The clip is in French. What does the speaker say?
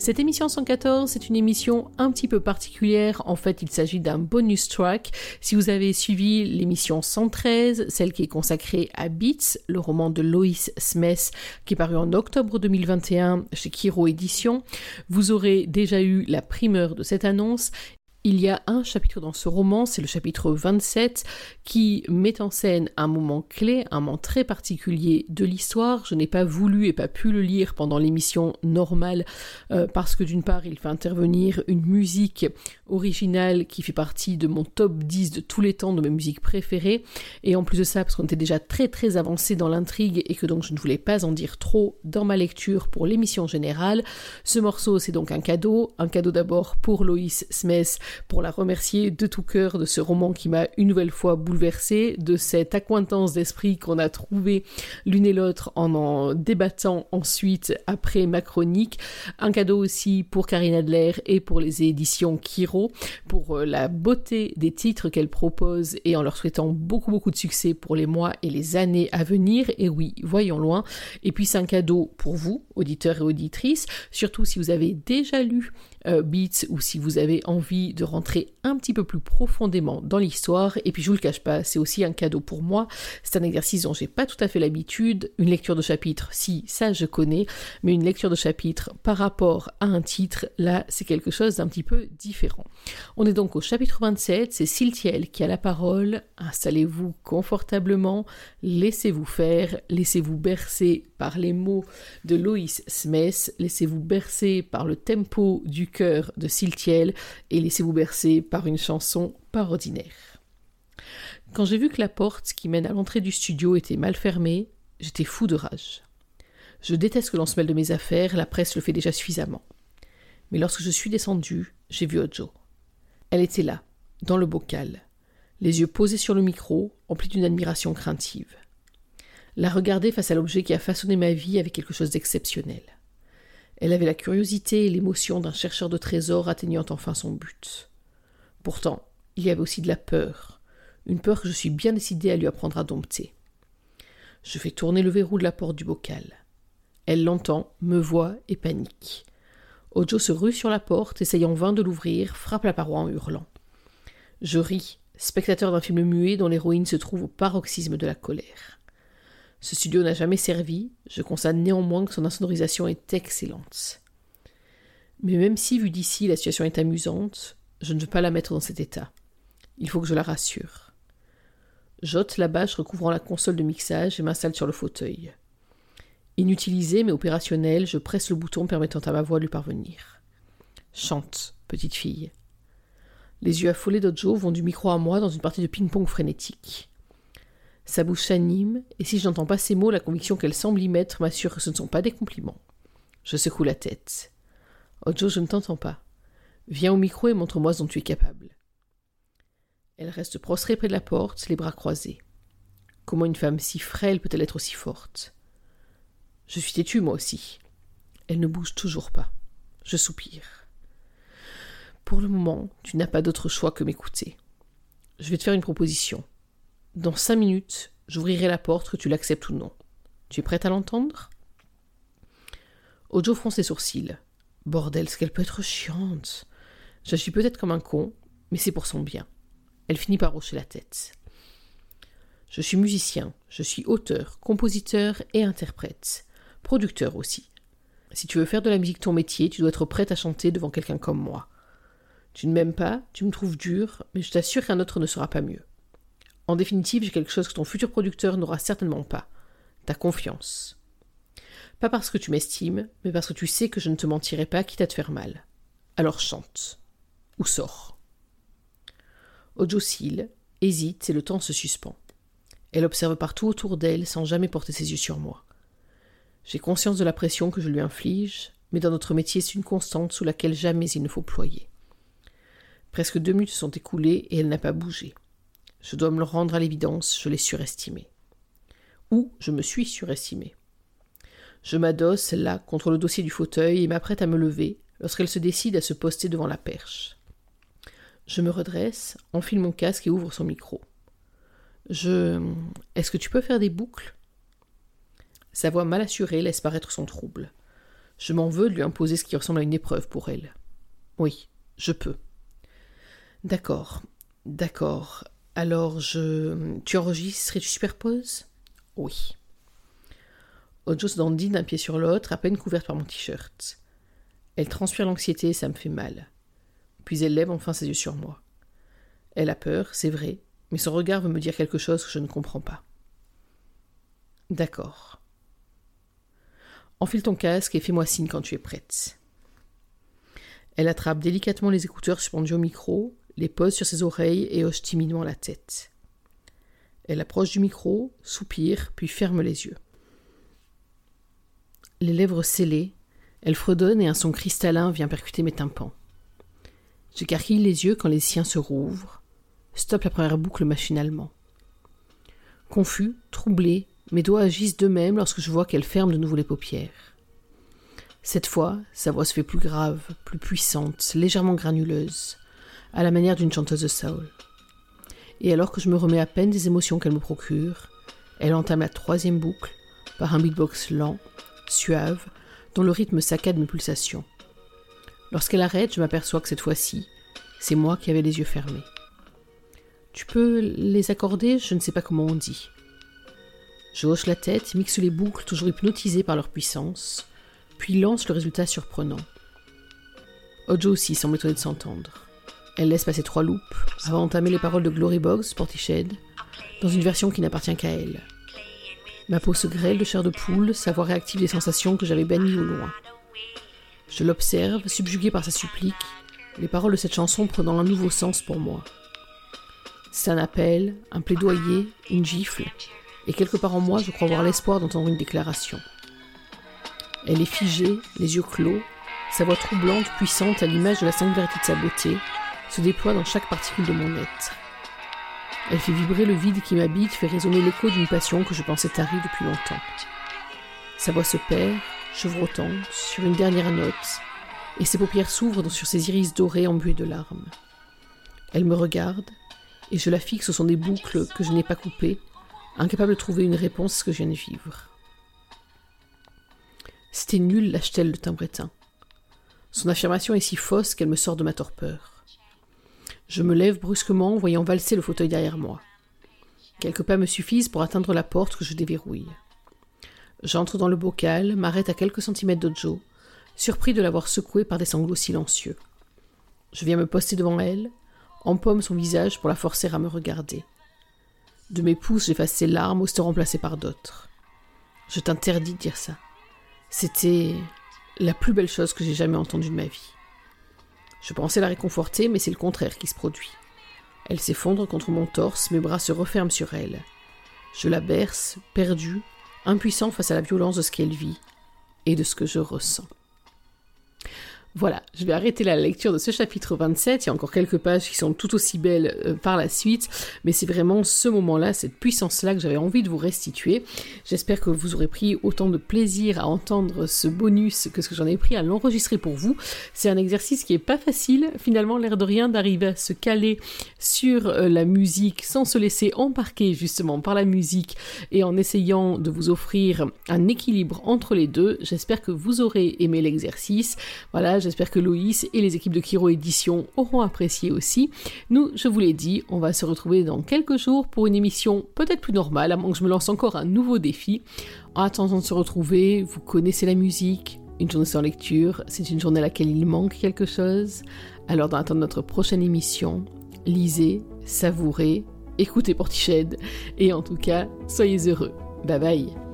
Cette émission 114 c'est une émission un petit peu particulière. En fait, il s'agit d'un bonus track. Si vous avez suivi l'émission 113, celle qui est consacrée à Beats, le roman de Lois Smith qui est paru en octobre 2021 chez Kiro Édition, vous aurez déjà eu la primeur de cette annonce il y a un chapitre dans ce roman, c'est le chapitre 27, qui met en scène un moment clé, un moment très particulier de l'histoire. Je n'ai pas voulu et pas pu le lire pendant l'émission normale euh, parce que d'une part, il fait intervenir une musique originale qui fait partie de mon top 10 de tous les temps de mes musiques préférées. Et en plus de ça, parce qu'on était déjà très très avancé dans l'intrigue et que donc je ne voulais pas en dire trop dans ma lecture pour l'émission générale, ce morceau c'est donc un cadeau. Un cadeau d'abord pour Loïs Smith pour la remercier de tout cœur de ce roman qui m'a une nouvelle fois bouleversée, de cette accointance d'esprit qu'on a trouvé l'une et l'autre en en débattant ensuite après ma chronique. Un cadeau aussi pour Karine Adler et pour les éditions Kiro, pour euh, la beauté des titres qu'elle propose et en leur souhaitant beaucoup beaucoup de succès pour les mois et les années à venir. Et oui, voyons loin. Et puis c'est un cadeau pour vous, auditeurs et auditrices, surtout si vous avez déjà lu euh, Beats ou si vous avez envie de rentrer un petit peu plus profondément dans l'histoire. Et puis je vous le cache pas, c'est aussi un cadeau pour moi. C'est un exercice dont j'ai pas tout à fait l'habitude. Une lecture de chapitre, si ça je connais, mais une lecture de chapitre par rapport à un titre, là c'est quelque chose d'un petit peu différent. On est donc au chapitre 27, c'est Siltiel qui a la parole. Installez-vous confortablement, laissez-vous faire, laissez-vous bercer par les mots de Loïs Smith, laissez-vous bercer par le tempo du cœur de Siltiel et laissez-vous bercer par une chanson pas ordinaire. Quand j'ai vu que la porte qui mène à l'entrée du studio était mal fermée, j'étais fou de rage. Je déteste que l'on se de mes affaires, la presse le fait déjà suffisamment. Mais lorsque je suis descendu, j'ai vu Ojo. Elle était là, dans le bocal, les yeux posés sur le micro, emplis d'une admiration craintive. La regarder face à l'objet qui a façonné ma vie avait quelque chose d'exceptionnel. Elle avait la curiosité et l'émotion d'un chercheur de trésors atteignant enfin son but. Pourtant, il y avait aussi de la peur, une peur que je suis bien décidé à lui apprendre à dompter. Je fais tourner le verrou de la porte du bocal. Elle l'entend, me voit et panique. Ojo se rue sur la porte, essayant vain de l'ouvrir, frappe la paroi en hurlant. Je ris, spectateur d'un film muet dont l'héroïne se trouve au paroxysme de la colère. Ce studio n'a jamais servi, je constate néanmoins que son insonorisation est excellente. Mais même si, vu d'ici, la situation est amusante, je ne veux pas la mettre dans cet état. Il faut que je la rassure. J'ôte la bâche recouvrant la console de mixage et m'installe sur le fauteuil. Inutilisé mais opérationnel, je presse le bouton permettant à ma voix de lui parvenir. Chante, petite fille. Les yeux affolés d'Ojo vont du micro à moi dans une partie de ping-pong frénétique. Sa bouche s'anime, et si je n'entends pas ces mots, la conviction qu'elle semble y mettre m'assure que ce ne sont pas des compliments. Je secoue la tête. Ojo, je ne t'entends pas. Viens au micro et montre-moi ce dont tu es capable. Elle reste prostrée près de la porte, les bras croisés. Comment une femme si frêle peut-elle être aussi forte? Je suis têtue, moi aussi. Elle ne bouge toujours pas. Je soupire. Pour le moment, tu n'as pas d'autre choix que m'écouter. Je vais te faire une proposition. Dans cinq minutes, j'ouvrirai la porte, que tu l'acceptes ou non. Tu es prête à l'entendre? Ojo fronce ses sourcils. Bordel, ce qu'elle peut être chiante. J'agis peut-être comme un con, mais c'est pour son bien. Elle finit par hocher la tête. Je suis musicien, je suis auteur, compositeur et interprète. Producteur aussi. Si tu veux faire de la musique ton métier, tu dois être prête à chanter devant quelqu'un comme moi. Tu ne m'aimes pas, tu me trouves dur, mais je t'assure qu'un autre ne sera pas mieux. En définitive, j'ai quelque chose que ton futur producteur n'aura certainement pas. Ta confiance. Pas parce que tu m'estimes, mais parce que tu sais que je ne te mentirai pas quitte à te faire mal. Alors chante. Ou sors. Ojo hésite et le temps se suspend. Elle observe partout autour d'elle sans jamais porter ses yeux sur moi. J'ai conscience de la pression que je lui inflige, mais dans notre métier c'est une constante sous laquelle jamais il ne faut ployer. Presque deux minutes sont écoulées et elle n'a pas bougé. Je dois me le rendre à l'évidence, je l'ai surestimé. Ou je me suis surestimé. Je m'adosse là contre le dossier du fauteuil et m'apprête à me lever lorsqu'elle se décide à se poster devant la perche. Je me redresse, enfile mon casque et ouvre son micro. Je. Est-ce que tu peux faire des boucles? Sa voix mal assurée laisse paraître son trouble. Je m'en veux de lui imposer ce qui ressemble à une épreuve pour elle. Oui, je peux. D'accord, d'accord. Alors je. Tu enregistres et tu superposes? Oui. Ojo se dandine d'un pied sur l'autre, à peine couverte par mon t-shirt. Elle transpire l'anxiété et ça me fait mal. Puis elle lève enfin ses yeux sur moi. Elle a peur, c'est vrai, mais son regard veut me dire quelque chose que je ne comprends pas. D'accord. Enfile ton casque et fais-moi signe quand tu es prête. Elle attrape délicatement les écouteurs suspendus au micro, les pose sur ses oreilles et hoche timidement la tête. Elle approche du micro, soupire, puis ferme les yeux. Les lèvres scellées, elle fredonne et un son cristallin vient percuter mes tympans. J'écarquille les yeux quand les siens se rouvrent, stoppe la première boucle machinalement. Confus, troublé, mes doigts agissent d'eux-mêmes lorsque je vois qu'elle ferme de nouveau les paupières. Cette fois, sa voix se fait plus grave, plus puissante, légèrement granuleuse, à la manière d'une chanteuse de soul. Et alors que je me remets à peine des émotions qu'elle me procure, elle entame la troisième boucle par un beatbox lent, suave, dont le rythme saccade mes pulsations. Lorsqu'elle arrête, je m'aperçois que cette fois-ci, c'est moi qui avais les yeux fermés. Tu peux les accorder, je ne sais pas comment on dit. Je hoche la tête, mixe les boucles, toujours hypnotisées par leur puissance, puis lance le résultat surprenant. Ojo aussi semble étonnée de s'entendre. Elle laisse passer trois loupes avant d'entamer les paroles de Glory Box, Portiched, dans une version qui n'appartient qu'à elle. Ma peau se grêle de chair de poule, sa voix réactive des sensations que j'avais bannies au loin. Je l'observe, subjugué par sa supplique, les paroles de cette chanson prenant un nouveau sens pour moi. C'est un appel, un plaidoyer, une gifle, et quelque part en moi, je crois voir l'espoir d'entendre une déclaration. Elle est figée, les yeux clos, sa voix troublante, puissante, à l'image de la singularité de sa beauté, se déploie dans chaque particule de mon être. Elle fait vibrer le vide qui m'habite, fait résonner l'écho d'une passion que je pensais tarie depuis longtemps. Sa voix se perd, chevrotant, sur une dernière note, et ses paupières s'ouvrent sur ses iris dorés embués de larmes. Elle me regarde, et je la fixe son des boucles que je n'ai pas coupées, incapable de trouver une réponse à ce que je viens de vivre. C'était nul, lâche-t-elle de timbretin. Son affirmation est si fausse qu'elle me sort de ma torpeur. Je me lève brusquement, voyant valser le fauteuil derrière moi. Quelques pas me suffisent pour atteindre la porte que je déverrouille. J'entre dans le bocal, m'arrête à quelques centimètres de Joe, surpris de l'avoir secouée par des sanglots silencieux. Je viens me poster devant elle, empomme son visage pour la forcer à me regarder. De mes pouces, j'efface ses larmes ou se remplacer par d'autres. Je t'interdis de dire ça. C'était la plus belle chose que j'ai jamais entendue de ma vie. Je pensais la réconforter, mais c'est le contraire qui se produit. Elle s'effondre contre mon torse, mes bras se referment sur elle. Je la berce, perdue, impuissant face à la violence de ce qu'elle vit et de ce que je ressens. Voilà, je vais arrêter la lecture de ce chapitre 27. Il y a encore quelques pages qui sont tout aussi belles euh, par la suite, mais c'est vraiment ce moment-là, cette puissance-là que j'avais envie de vous restituer. J'espère que vous aurez pris autant de plaisir à entendre ce bonus que ce que j'en ai pris à l'enregistrer pour vous. C'est un exercice qui est pas facile, finalement, l'air de rien, d'arriver à se caler sur euh, la musique sans se laisser embarquer justement par la musique et en essayant de vous offrir un équilibre entre les deux. J'espère que vous aurez aimé l'exercice. Voilà, J'espère que Loïs et les équipes de Kiro Édition auront apprécié aussi. Nous, je vous l'ai dit, on va se retrouver dans quelques jours pour une émission peut-être plus normale, à moins que je me lance encore un nouveau défi. En attendant de se retrouver, vous connaissez la musique, une journée sans lecture, c'est une journée à laquelle il manque quelque chose. Alors, dans l'attente de notre prochaine émission, lisez, savourez, écoutez Portiched, et en tout cas, soyez heureux. Bye bye